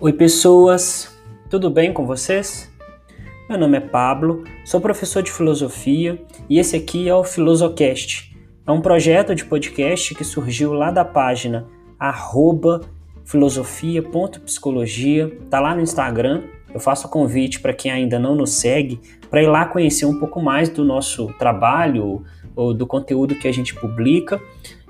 Oi, pessoas, tudo bem com vocês? Meu nome é Pablo, sou professor de filosofia e esse aqui é o Filosocast. É um projeto de podcast que surgiu lá da página filosofia.psicologia, tá lá no Instagram. Eu faço convite para quem ainda não nos segue para ir lá conhecer um pouco mais do nosso trabalho ou do conteúdo que a gente publica.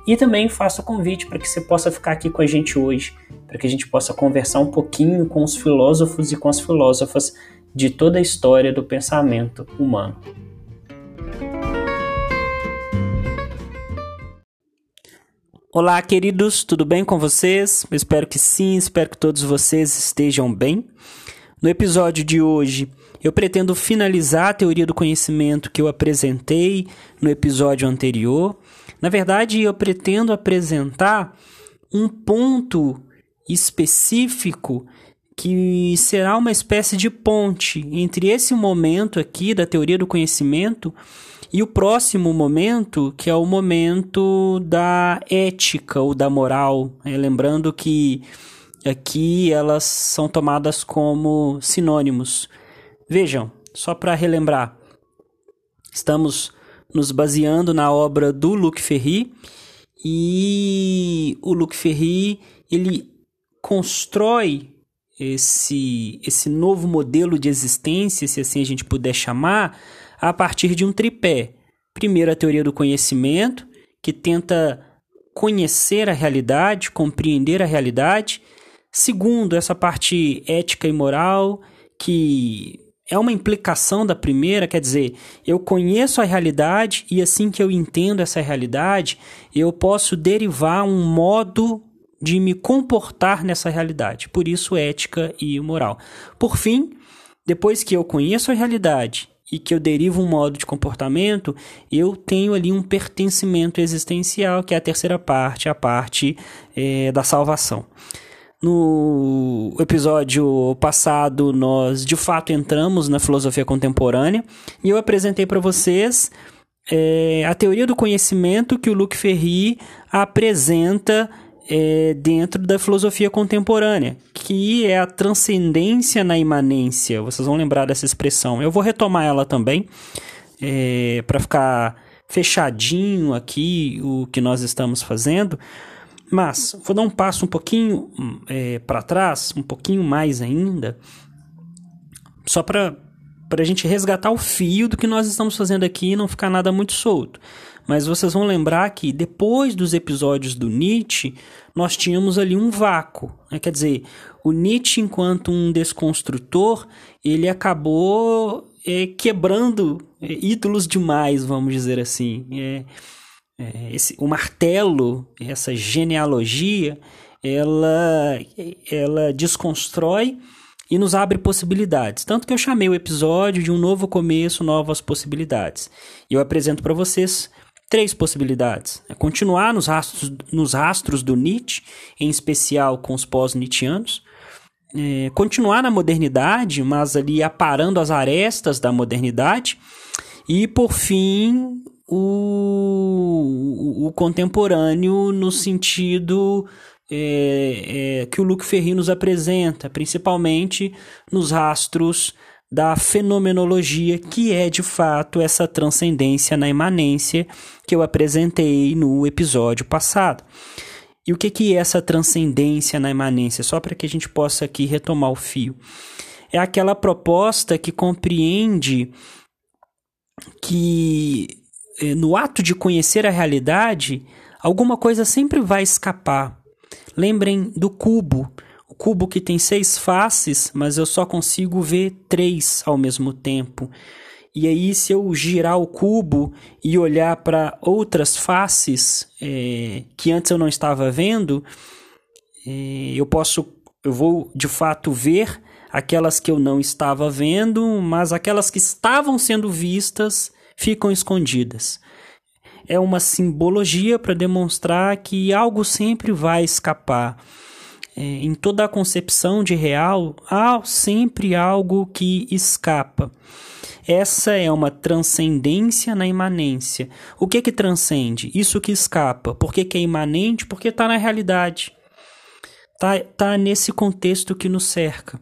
E também faço convite para que você possa ficar aqui com a gente hoje, para que a gente possa conversar um pouquinho com os filósofos e com as filósofas de toda a história do pensamento humano. Olá, queridos, tudo bem com vocês? Eu espero que sim, espero que todos vocês estejam bem. No episódio de hoje, eu pretendo finalizar a teoria do conhecimento que eu apresentei no episódio anterior na verdade, eu pretendo apresentar um ponto específico que será uma espécie de ponte entre esse momento aqui da teoria do conhecimento e o próximo momento, que é o momento da ética ou da moral. É, lembrando que aqui elas são tomadas como sinônimos. Vejam, só para relembrar, estamos nos baseando na obra do Luc Ferry e o Luc Ferry ele constrói esse esse novo modelo de existência, se assim a gente puder chamar, a partir de um tripé. Primeiro a teoria do conhecimento, que tenta conhecer a realidade, compreender a realidade. Segundo, essa parte ética e moral, que é uma implicação da primeira, quer dizer, eu conheço a realidade e assim que eu entendo essa realidade, eu posso derivar um modo de me comportar nessa realidade. Por isso, ética e moral. Por fim, depois que eu conheço a realidade e que eu derivo um modo de comportamento, eu tenho ali um pertencimento existencial, que é a terceira parte, a parte é, da salvação. No episódio passado, nós de fato entramos na filosofia contemporânea e eu apresentei para vocês é, a teoria do conhecimento que o Luc Ferry apresenta é, dentro da filosofia contemporânea, que é a transcendência na imanência. Vocês vão lembrar dessa expressão. Eu vou retomar ela também é, para ficar fechadinho aqui o que nós estamos fazendo. Mas vou dar um passo um pouquinho é, para trás, um pouquinho mais ainda, só para a gente resgatar o fio do que nós estamos fazendo aqui e não ficar nada muito solto. Mas vocês vão lembrar que depois dos episódios do Nietzsche, nós tínhamos ali um vácuo. Né? Quer dizer, o Nietzsche, enquanto um desconstrutor, ele acabou é, quebrando é, ídolos demais, vamos dizer assim. É, é, esse, o martelo, essa genealogia, ela, ela desconstrói e nos abre possibilidades. Tanto que eu chamei o episódio de um novo começo, novas possibilidades. E eu apresento para vocês três possibilidades. É continuar nos rastros, nos rastros do Nietzsche, em especial com os pós-Nietzscheanos. É, continuar na modernidade, mas ali aparando as arestas da modernidade. E, por fim, o, o, contemporâneo no sentido é, é, que o Luc Ferry nos apresenta, principalmente nos rastros da fenomenologia, que é de fato essa transcendência na imanência que eu apresentei no episódio passado. E o que, que é essa transcendência na imanência? Só para que a gente possa aqui retomar o fio. É aquela proposta que compreende que eh, no ato de conhecer a realidade, alguma coisa sempre vai escapar. Lembrem do cubo. O cubo que tem seis faces, mas eu só consigo ver três ao mesmo tempo. E aí, se eu girar o cubo e olhar para outras faces é, que antes eu não estava vendo, é, eu posso, eu vou de fato ver aquelas que eu não estava vendo, mas aquelas que estavam sendo vistas ficam escondidas. É uma simbologia para demonstrar que algo sempre vai escapar. É, em toda a concepção de real, há sempre algo que escapa. Essa é uma transcendência na imanência. O que que transcende? Isso que escapa. Por que, que é imanente? Porque está na realidade. Tá, tá nesse contexto que nos cerca.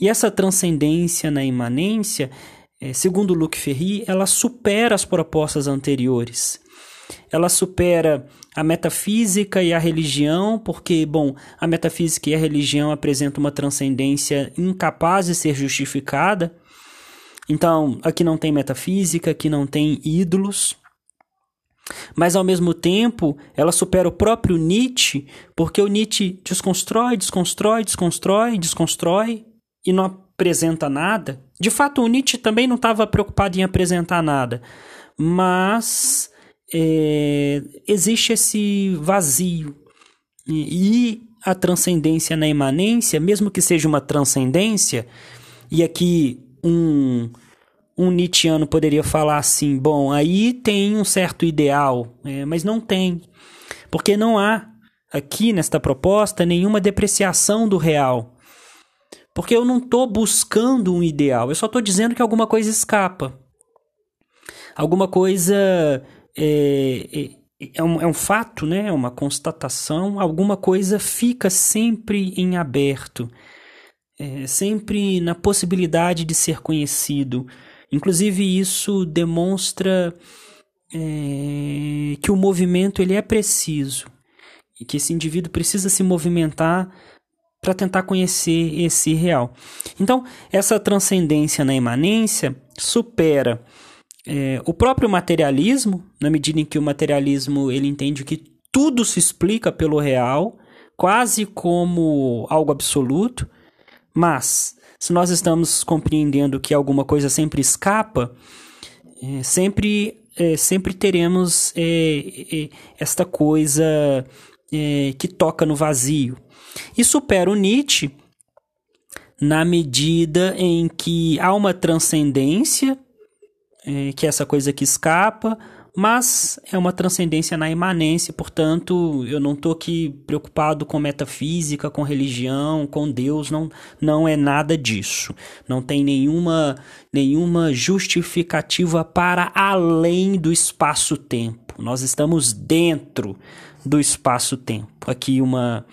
E essa transcendência na imanência, é, segundo Luc Ferry, ela supera as propostas anteriores. Ela supera a metafísica e a religião, porque, bom, a metafísica e a religião apresentam uma transcendência incapaz de ser justificada. Então, aqui não tem metafísica, aqui não tem ídolos. Mas ao mesmo tempo, ela supera o próprio Nietzsche, porque o Nietzsche desconstrói, desconstrói, desconstrói, desconstrói e não apresenta nada. De fato, o Nietzsche também não estava preocupado em apresentar nada, mas é, existe esse vazio. E, a transcendência na imanência, mesmo que seja uma transcendência, e aqui um um Nietzscheano poderia falar assim: bom, aí tem um certo ideal, é, mas não tem, porque não há aqui nesta proposta nenhuma depreciação do real. Porque eu não estou buscando um ideal, eu só estou dizendo que alguma coisa escapa. Alguma coisa é, é, é, um, é um fato, né? é uma constatação, alguma coisa fica sempre em aberto, é, sempre na possibilidade de ser conhecido. Inclusive, isso demonstra é, que o movimento ele é preciso e que esse indivíduo precisa se movimentar para tentar conhecer esse real. Então, essa transcendência na imanência supera é, o próprio materialismo, na medida em que o materialismo ele entende que tudo se explica pelo real, quase como algo absoluto, mas se nós estamos compreendendo que alguma coisa sempre escapa, é, sempre, é, sempre teremos é, é esta coisa é, que toca no vazio. E supera o Nietzsche na medida em que há uma transcendência, é, que é essa coisa que escapa, mas é uma transcendência na imanência, portanto, eu não estou aqui preocupado com metafísica, com religião, com Deus, não, não é nada disso. Não tem nenhuma, nenhuma justificativa para além do espaço-tempo. Nós estamos dentro do espaço-tempo. Aqui uma,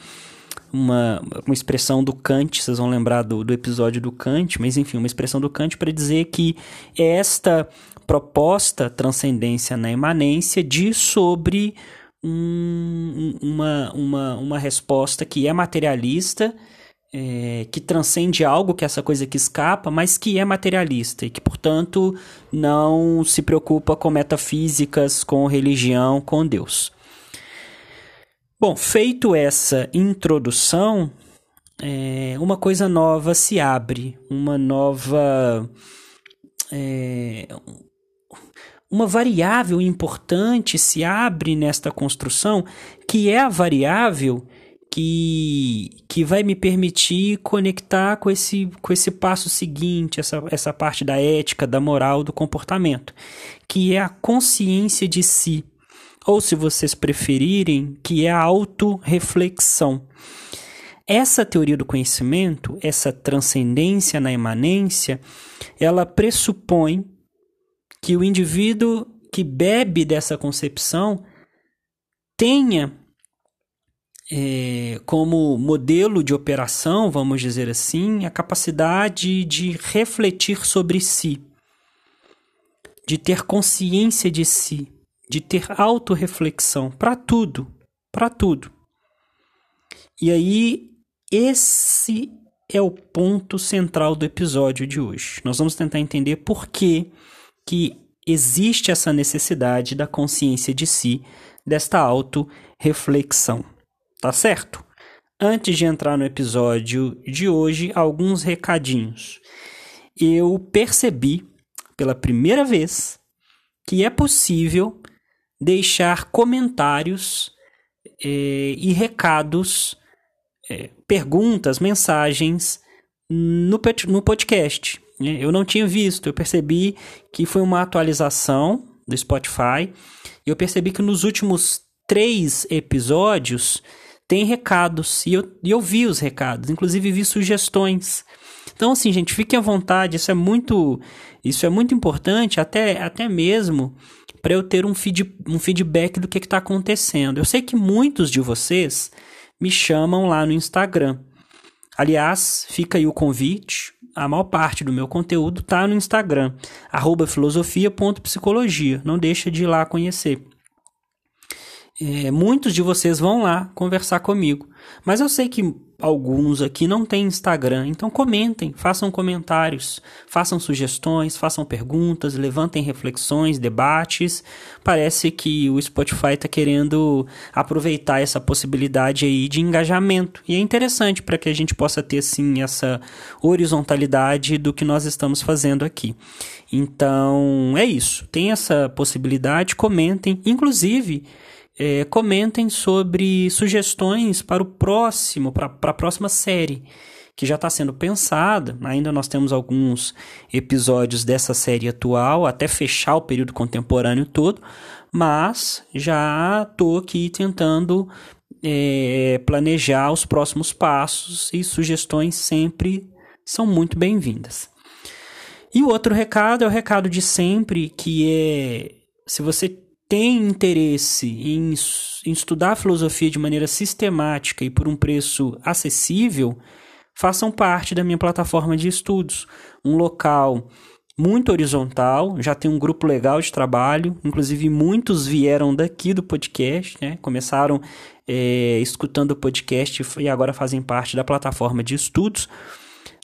uma, uma expressão do Kant, vocês vão lembrar do, do episódio do Kant, mas enfim, uma expressão do Kant para dizer que esta proposta transcendência na imanência diz sobre um, uma, uma, uma resposta que é materialista, é, que transcende algo, que é essa coisa que escapa, mas que é materialista e que, portanto, não se preocupa com metafísicas, com religião, com Deus. Bom, feito essa introdução, é, uma coisa nova se abre, uma nova. É, uma variável importante se abre nesta construção, que é a variável que, que vai me permitir conectar com esse, com esse passo seguinte, essa, essa parte da ética, da moral, do comportamento, que é a consciência de si, ou se vocês preferirem, que é a autorreflexão. Essa teoria do conhecimento, essa transcendência na imanência, ela pressupõe que o indivíduo que bebe dessa concepção tenha é, como modelo de operação, vamos dizer assim, a capacidade de refletir sobre si, de ter consciência de si, de ter autorreflexão para tudo, para tudo. E aí, esse é o ponto central do episódio de hoje. Nós vamos tentar entender por que que existe essa necessidade da consciência de si, desta auto-reflexão. Tá certo? Antes de entrar no episódio de hoje, alguns recadinhos. Eu percebi pela primeira vez que é possível deixar comentários eh, e recados, eh, perguntas, mensagens no, no podcast. Né? Eu não tinha visto, eu percebi que foi uma atualização do Spotify. Eu percebi que nos últimos três episódios tem recados. E eu, e eu vi os recados, inclusive vi sugestões. Então, assim, gente, fiquem à vontade. Isso é muito, isso é muito importante, até, até mesmo para eu ter um, feed, um feedback do que está acontecendo. Eu sei que muitos de vocês me chamam lá no Instagram. Aliás, fica aí o convite. A maior parte do meu conteúdo está no Instagram, filosofia.psicologia. Não deixa de ir lá conhecer. É, muitos de vocês vão lá conversar comigo. Mas eu sei que alguns aqui não têm Instagram, então comentem, façam comentários, façam sugestões, façam perguntas, levantem reflexões, debates. Parece que o Spotify está querendo aproveitar essa possibilidade aí de engajamento. E é interessante para que a gente possa ter sim essa horizontalidade do que nós estamos fazendo aqui. Então é isso. Tem essa possibilidade, comentem. Inclusive, é, comentem sobre sugestões para o próximo, para a próxima série que já está sendo pensada. Ainda nós temos alguns episódios dessa série atual, até fechar o período contemporâneo todo, mas já estou aqui tentando é, planejar os próximos passos e sugestões sempre são muito bem-vindas. E o outro recado é o recado de sempre, que é se você tem interesse em, em estudar filosofia de maneira sistemática e por um preço acessível, façam parte da minha plataforma de estudos. Um local muito horizontal, já tem um grupo legal de trabalho, inclusive muitos vieram daqui do podcast, né? começaram é, escutando o podcast e agora fazem parte da plataforma de estudos.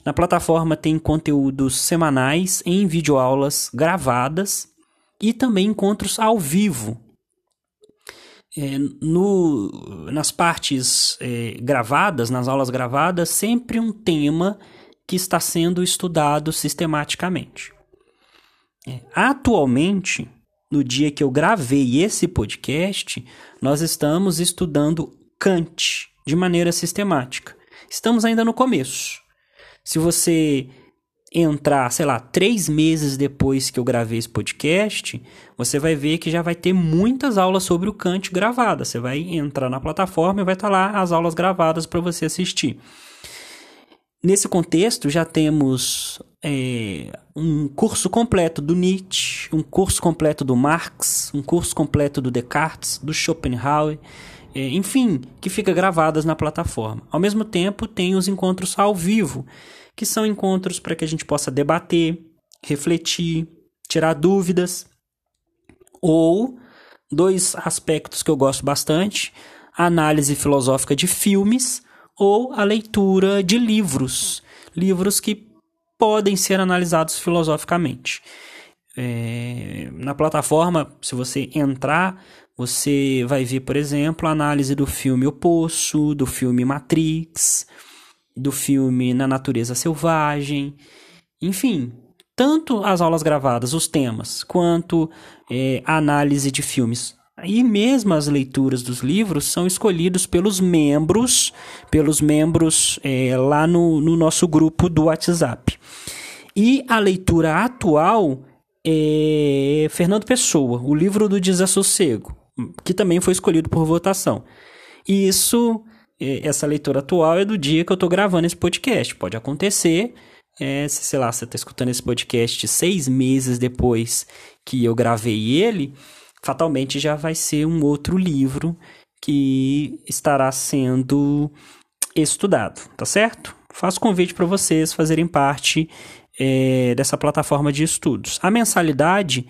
Na plataforma tem conteúdos semanais em videoaulas gravadas e também encontros ao vivo. É, no, nas partes é, gravadas, nas aulas gravadas, sempre um tema que está sendo estudado sistematicamente. É, atualmente, no dia que eu gravei esse podcast, nós estamos estudando Kant de maneira sistemática. Estamos ainda no começo. Se você entrar, sei lá, três meses depois que eu gravei esse podcast, você vai ver que já vai ter muitas aulas sobre o Kant gravadas. Você vai entrar na plataforma e vai estar lá as aulas gravadas para você assistir. Nesse contexto, já temos é, um curso completo do Nietzsche, um curso completo do Marx, um curso completo do Descartes, do Schopenhauer, é, enfim, que fica gravadas na plataforma. Ao mesmo tempo, tem os encontros ao vivo, que são encontros para que a gente possa debater, refletir, tirar dúvidas. Ou dois aspectos que eu gosto bastante: a análise filosófica de filmes ou a leitura de livros, livros que podem ser analisados filosoficamente. É, na plataforma, se você entrar, você vai ver, por exemplo, a análise do filme O Poço, do filme Matrix, do filme Na Natureza Selvagem, enfim, tanto as aulas gravadas, os temas, quanto é, a análise de filmes. E mesmo as leituras dos livros são escolhidos pelos membros, pelos membros é, lá no, no nosso grupo do WhatsApp. E a leitura atual é Fernando Pessoa, o livro do Desassossego, que também foi escolhido por votação. E isso essa leitura atual é do dia que eu estou gravando esse podcast. Pode acontecer, é, se, sei lá, você está escutando esse podcast seis meses depois que eu gravei ele, fatalmente já vai ser um outro livro que estará sendo estudado, tá certo? Faço convite para vocês fazerem parte é, dessa plataforma de estudos. A mensalidade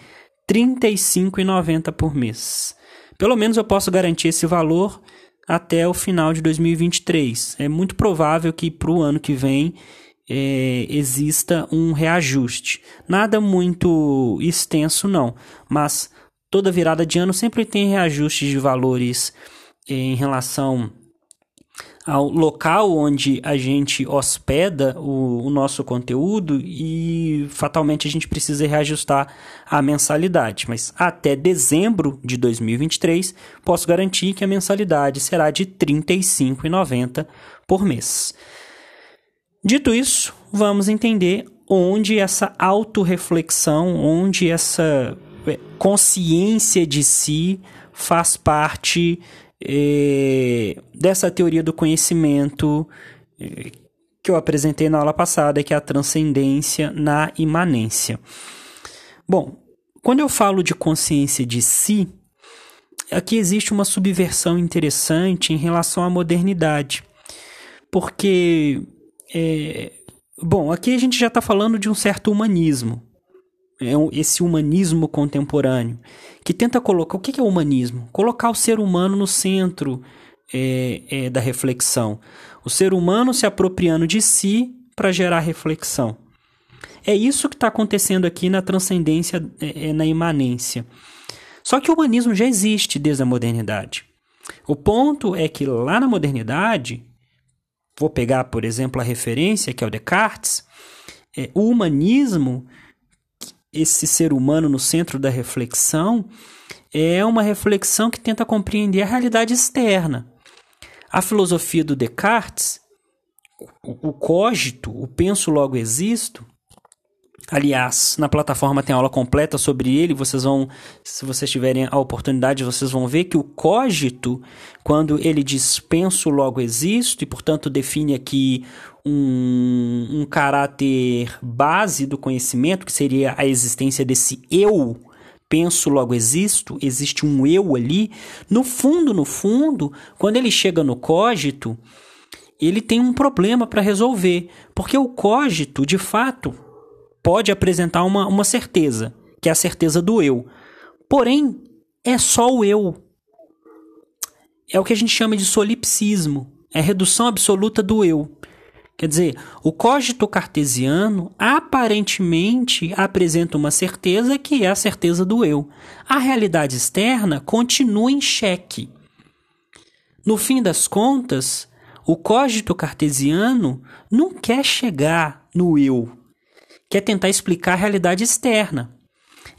R$ 35,90 por mês. Pelo menos eu posso garantir esse valor até o final de 2023. É muito provável que para o ano que vem é, exista um reajuste. Nada muito extenso, não, mas toda virada de ano sempre tem reajustes de valores é, em relação ao local onde a gente hospeda o, o, nosso conteúdo e fatalmente a gente precisa reajustar a mensalidade. Mas até dezembro de 2023, posso garantir que a mensalidade será de R$ 35,90 por mês. Dito isso, vamos entender onde essa autorreflexão, onde essa é, consciência de si faz parte dessa teoria do conhecimento é, que eu apresentei na aula passada, que é a transcendência na imanência. Bom, quando eu falo de consciência de si, aqui existe uma subversão interessante em relação à modernidade. Porque, é, bom, aqui a gente já está falando de um certo humanismo. É esse humanismo contemporâneo, que tenta colocar. O que é humanismo? Colocar o ser humano no centro é, é, da reflexão. O ser humano se apropriando de si para gerar reflexão. É isso que está acontecendo aqui na transcendência, é, é, na imanência. Só que o humanismo já existe desde a modernidade. O ponto é que lá na modernidade, vou pegar, por exemplo, a referência que é o Descartes, é, o humanismo, esse ser humano no centro da reflexão, é uma reflexão que tenta compreender a realidade externa. A filosofia do Descartes, o, cogito, o penso logo existo, Aliás, na plataforma tem aula completa sobre ele. Vocês vão, se vocês tiverem a oportunidade, vocês vão ver que o cogito, quando ele diz penso, logo existo, e portanto define aqui um, um caráter base do conhecimento, que seria a existência desse eu, penso, logo existo, existe um eu ali. No fundo, no fundo, quando ele chega no cogito, ele tem um problema para resolver, porque o cogito, de fato, pode apresentar uma, uma certeza, que é a certeza do eu. Porém, é só o eu. É o que a gente chama de solipsismo, é redução absoluta do eu. Quer dizer, o cogito cartesiano aparentemente apresenta uma certeza que é a certeza do eu. A realidade externa continua em xeque. No fim das contas, o cogito cartesiano não quer chegar no eu, quer tentar explicar a realidade externa.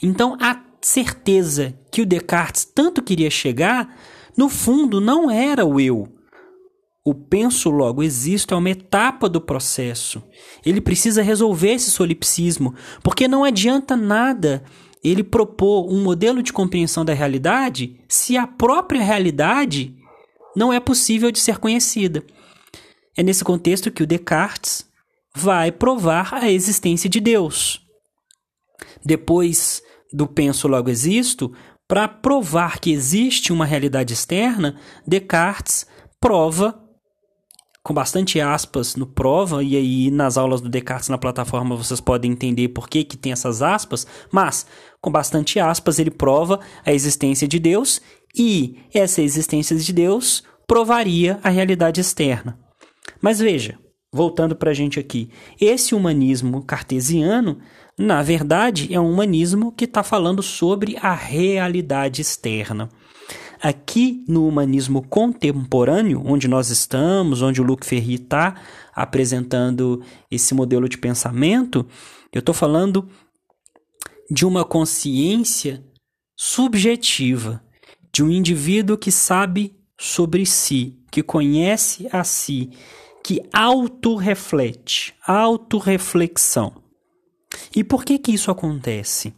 Então, a certeza que o Descartes tanto queria chegar, no fundo, não era o eu. O penso logo existo é uma etapa do processo. Ele precisa resolver esse solipsismo, porque não adianta nada ele propor um modelo de compreensão da realidade se a própria realidade não é possível de ser conhecida. É nesse contexto que o Descartes vai provar a existência de Deus. Depois do penso logo existo, para provar que existe uma realidade externa, Descartes prova com bastante aspas no prova, e aí nas aulas do Descartes na plataforma vocês podem entender por que, que tem essas aspas, mas com bastante aspas ele prova a existência de Deus e essa existência de Deus provaria a realidade externa. Mas veja, voltando para a gente aqui, esse humanismo cartesiano, na verdade, é um humanismo que está falando sobre a realidade externa. Aqui no humanismo contemporâneo, onde nós estamos, onde o Luc Ferry está apresentando esse modelo de pensamento, eu estou falando de uma consciência subjetiva, de um indivíduo que sabe sobre si, que conhece a si, que autorreflete, autorreflexão. E por que que isso acontece?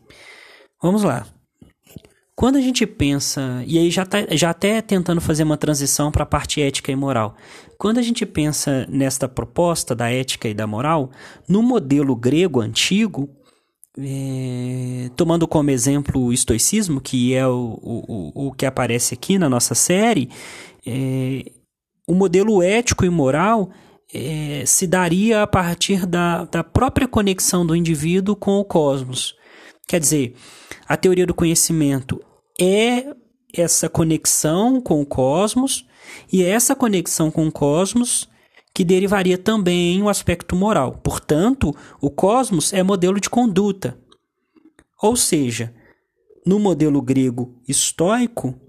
Vamos lá. Quando a gente pensa, e aí já, tá, já até tentando fazer uma transição para a parte ética e moral. Quando a gente pensa nesta proposta da ética e da moral, no modelo grego antigo, é, tomando como exemplo o estoicismo, que é o, o, o que aparece aqui na nossa série, é, o modelo ético e moral é, se daria a partir da, da própria conexão do indivíduo com o cosmos. Quer dizer, a teoria do conhecimento é essa conexão com o cosmos, e é essa conexão com o cosmos que derivaria também o aspecto moral. Portanto, o cosmos é modelo de conduta. Ou seja, no modelo grego estoico,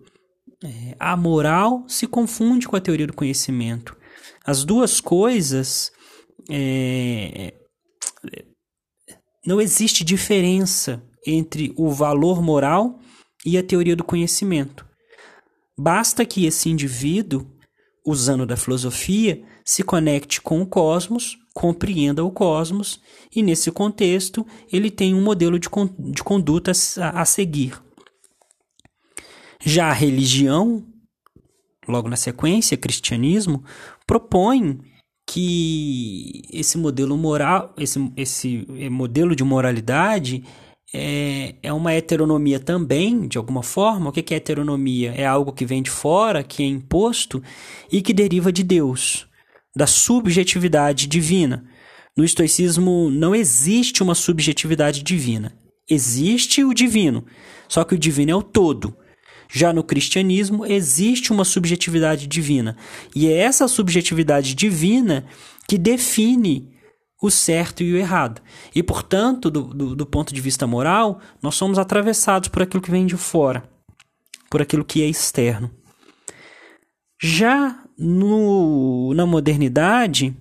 é, a moral se confunde com a teoria do conhecimento. As duas coisas. É, não existe diferença entre o valor moral e a teoria do conhecimento. Basta que esse indivíduo, usando da filosofia, se conecte com o cosmos, compreenda o cosmos e, nesse contexto, ele tem um modelo de, con de conduta a, a seguir. Já a religião, logo na sequência, cristianismo, propõe que esse modelo moral, esse, esse modelo de moralidade é, é uma heteronomia também, de alguma forma. O que é heteronomia? É algo que vem de fora, que é imposto e que deriva de Deus, da subjetividade divina. No estoicismo não existe uma subjetividade divina. Existe o divino, só que o divino é o todo. Já no cristianismo existe uma subjetividade divina. E é essa subjetividade divina que define o certo e o errado. E, portanto, do, do, do, ponto de vista moral, nós somos atravessados por aquilo que vem de fora, por aquilo que é externo. Já no, na modernidade,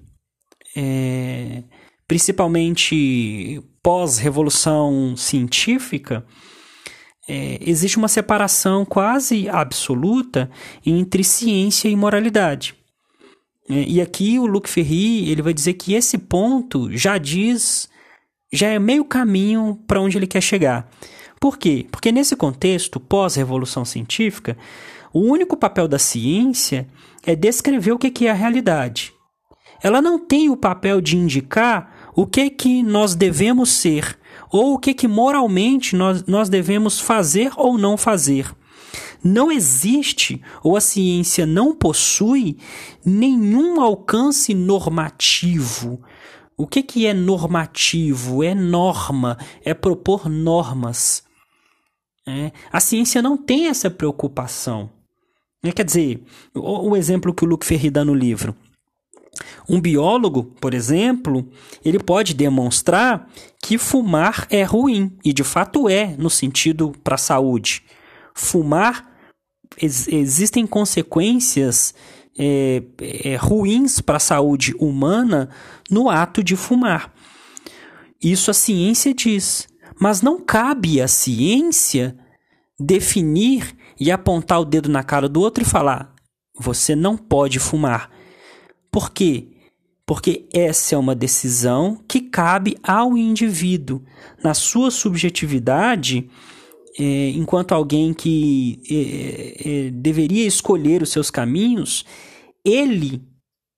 é, principalmente pós-revolução científica, é, existe uma separação quase absoluta entre ciência e moralidade. É, e aqui o Luc Ferry ele vai dizer que esse ponto já diz, já é meio caminho para onde ele quer chegar. Por quê? Porque nesse contexto pós-revolução científica, o único papel da ciência é descrever o que é a realidade. Ela não tem o papel de indicar o que que nós devemos ser ou o que que moralmente nós, nós devemos fazer ou não fazer não existe ou a ciência não possui nenhum alcance normativo. O que, que é normativo? É norma, é propor normas. É. A ciência não tem essa preocupação. É, quer dizer, o, o exemplo que o Luc Ferry dá no livro. Um biólogo, por exemplo, ele pode demonstrar que fumar é ruim, e de fato é, no sentido para a saúde. Fumar ex existem consequências é, é, ruins para a saúde humana no ato de fumar. Isso a ciência diz. Mas não cabe à ciência definir e apontar o dedo na cara do outro e falar: você não pode fumar. Por quê? Porque essa é uma decisão que cabe ao indivíduo. Na sua subjetividade, é, enquanto alguém que é, é, deveria escolher os seus caminhos, ele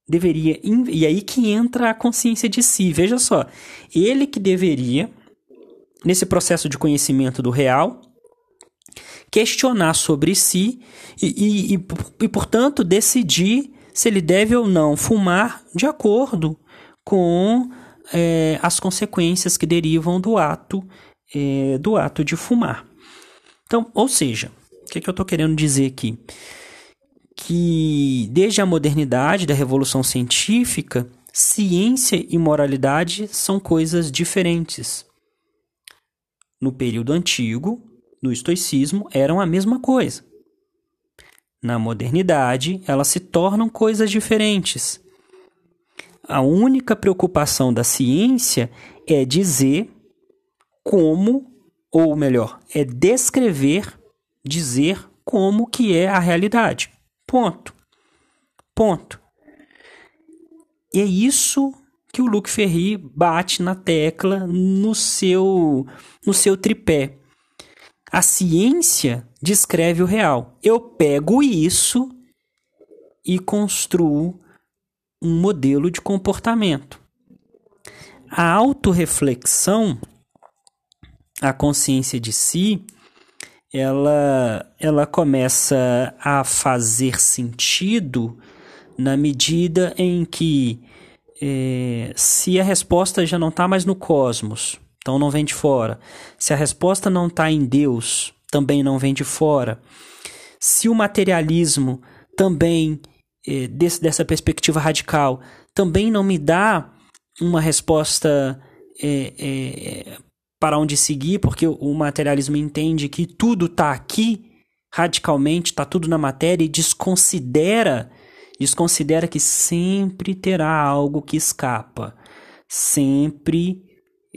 deveria. E aí que entra a consciência de si. Veja só, ele que deveria, nesse processo de conhecimento do real, questionar sobre si e, e, e, e portanto, decidir se ele deve ou não fumar de acordo com é, as consequências que derivam do ato é, do ato de fumar. Então, ou seja, o que, que eu estou querendo dizer aqui? Que desde a modernidade, da revolução científica, ciência e moralidade são coisas diferentes. No período antigo, no estoicismo, eram a mesma coisa. Na modernidade, elas se tornam coisas diferentes. A única preocupação da ciência é dizer como ou melhor, é descrever, dizer como que é a realidade. Ponto. Ponto. E é isso que o Luc Ferry bate na tecla no seu no seu tripé. A ciência descreve o real. Eu pego isso e construo um modelo de comportamento. A autorreflexão a consciência de si, ela, ela começa a fazer sentido na medida em que é, se a resposta já não está mais no cosmos, então não vem de fora. Se a resposta não está em Deus, também não vem de fora. Se o materialismo também, é, desse, dessa perspectiva radical, também não me dá uma resposta é, para onde seguir, porque o materialismo entende que tudo está aqui radicalmente, está tudo na matéria e desconsidera, desconsidera que sempre terá algo que escapa, sempre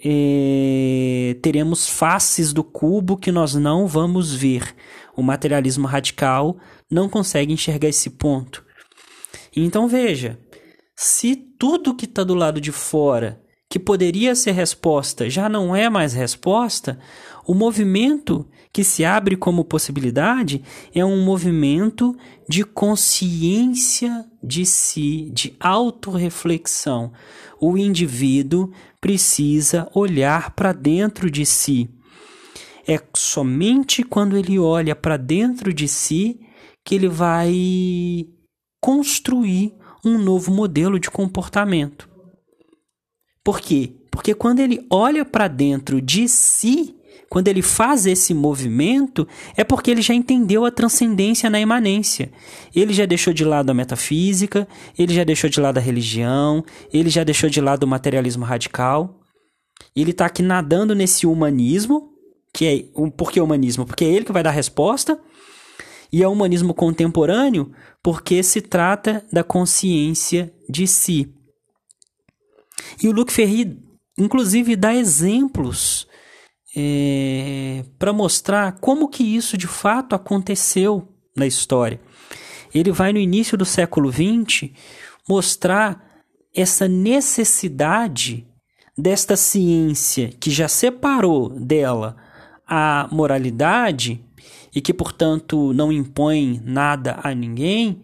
é, teremos faces do cubo que nós não vamos ver. O materialismo radical não consegue enxergar esse ponto. Então veja, se tudo que está do lado de fora que poderia ser resposta já não é mais resposta, o movimento que se abre como possibilidade é um movimento de consciência de si, de autorreflexão. O indivíduo precisa olhar para dentro de si. É somente quando ele olha para dentro de si que ele vai construir um novo modelo de comportamento. Por quê? Porque quando ele olha para dentro de si, quando ele faz esse movimento, é porque ele já entendeu a transcendência na imanência. Ele já deixou de lado a metafísica, ele já deixou de lado a religião, ele já deixou de lado o materialismo radical. Ele está aqui nadando nesse humanismo, que é por que humanismo? Porque é ele que vai dar a resposta. E é o humanismo contemporâneo porque se trata da consciência de si. E o Luc Ferry, inclusive, dá exemplos é, para mostrar como que isso de fato aconteceu na história. Ele vai no início do século XX mostrar essa necessidade desta ciência que já separou dela a moralidade e que, portanto, não impõe nada a ninguém,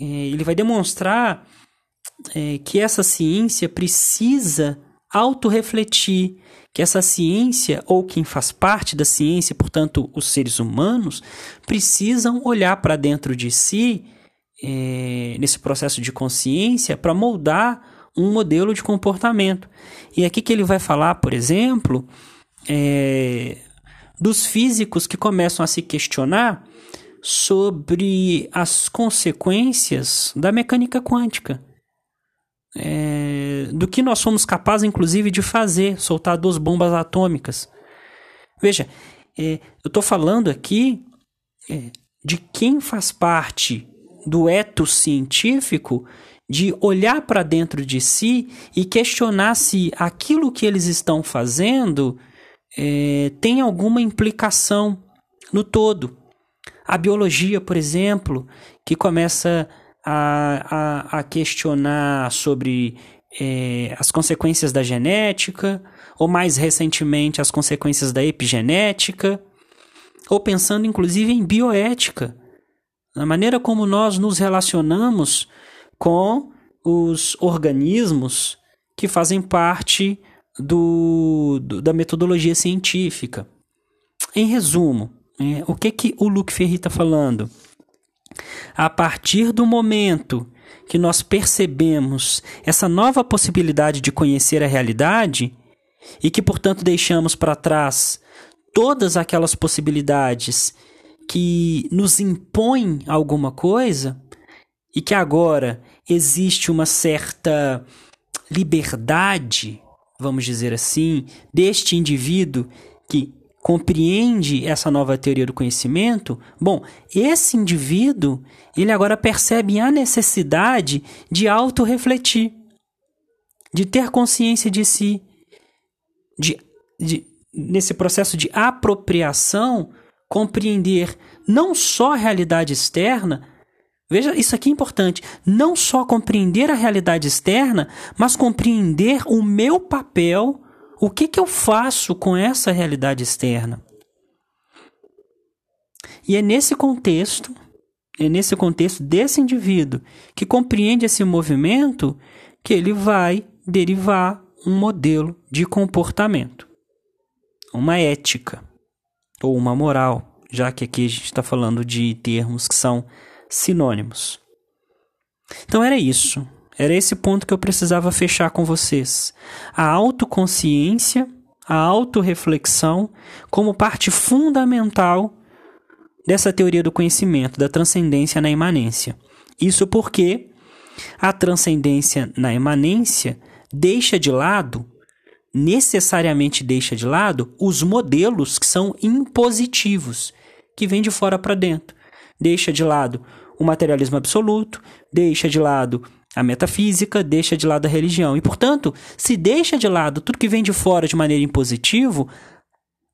é, ele vai demonstrar é, que essa ciência precisa autorrefletir, que essa ciência, ou quem faz parte da ciência, portanto, os seres humanos, precisam olhar para dentro de si, é, nesse processo de consciência, para moldar um modelo de comportamento. E aqui que ele vai falar, por exemplo, é, dos físicos que começam a se questionar sobre as consequências da mecânica quântica é, do que nós somos capazes, inclusive, de fazer, soltar duas bombas atômicas. Veja, é, eu estou falando aqui é, de quem faz parte do eto científico de olhar para dentro de si e questionar se aquilo que eles estão fazendo é, tem alguma implicação no todo. A biologia, por exemplo, que começa a, a, a questionar sobre é, as consequências da genética, ou mais recentemente as consequências da epigenética, ou pensando inclusive em bioética, na maneira como nós nos relacionamos com os organismos que fazem parte do, do da metodologia científica. Em resumo, é, o que, que o Luc Ferry está falando? A partir do momento que nós percebemos essa nova possibilidade de conhecer a realidade e que, portanto, deixamos para trás todas aquelas possibilidades que nos impõem alguma coisa e que agora existe uma certa liberdade, vamos dizer assim, deste indivíduo que compreende essa nova teoria do conhecimento, bom, esse indivíduo, ele agora percebe a necessidade de auto-refletir, de ter consciência de si, de, de, nesse processo de apropriação, compreender não só a realidade externa, veja, isso aqui é importante, não só compreender a realidade externa, mas compreender o meu papel o que, que eu faço com essa realidade externa? E é nesse contexto, é nesse contexto desse indivíduo que compreende esse movimento que ele vai derivar um modelo de comportamento, uma ética ou uma moral, já que aqui a gente está falando de termos que são sinônimos. Então era isso. Era esse ponto que eu precisava fechar com vocês. A autoconsciência, a autorreflexão como parte fundamental dessa teoria do conhecimento, da transcendência na imanência. Isso porque a transcendência na imanência deixa de lado, necessariamente deixa de lado, os modelos que são impositivos, que vêm de fora para dentro. Deixa de lado o materialismo absoluto, deixa de lado a metafísica deixa de lado a religião. E, portanto, se deixa de lado tudo que vem de fora de maneira impositiva,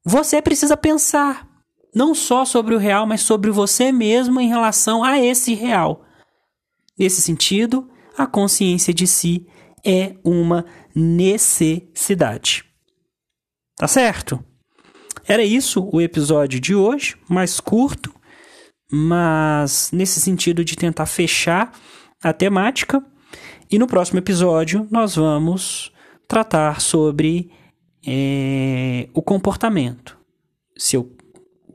você precisa pensar não só sobre o real, mas sobre você mesmo em relação a esse real. Nesse sentido, a consciência de si é uma necessidade. Tá certo? Era isso o episódio de hoje, mais curto, mas nesse sentido de tentar fechar a temática. E no próximo episódio nós vamos tratar sobre é, o comportamento. se eu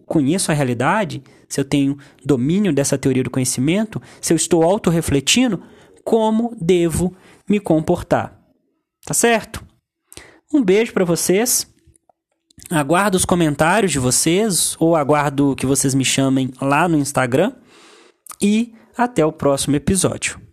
conheço a realidade, se eu tenho domínio dessa teoria do conhecimento, se eu estou autorrefletindo, como devo me comportar. Tá certo? Um beijo para vocês. Aguardo os comentários de vocês ou aguardo que vocês me chamem lá no Instagram e até o próximo episódio.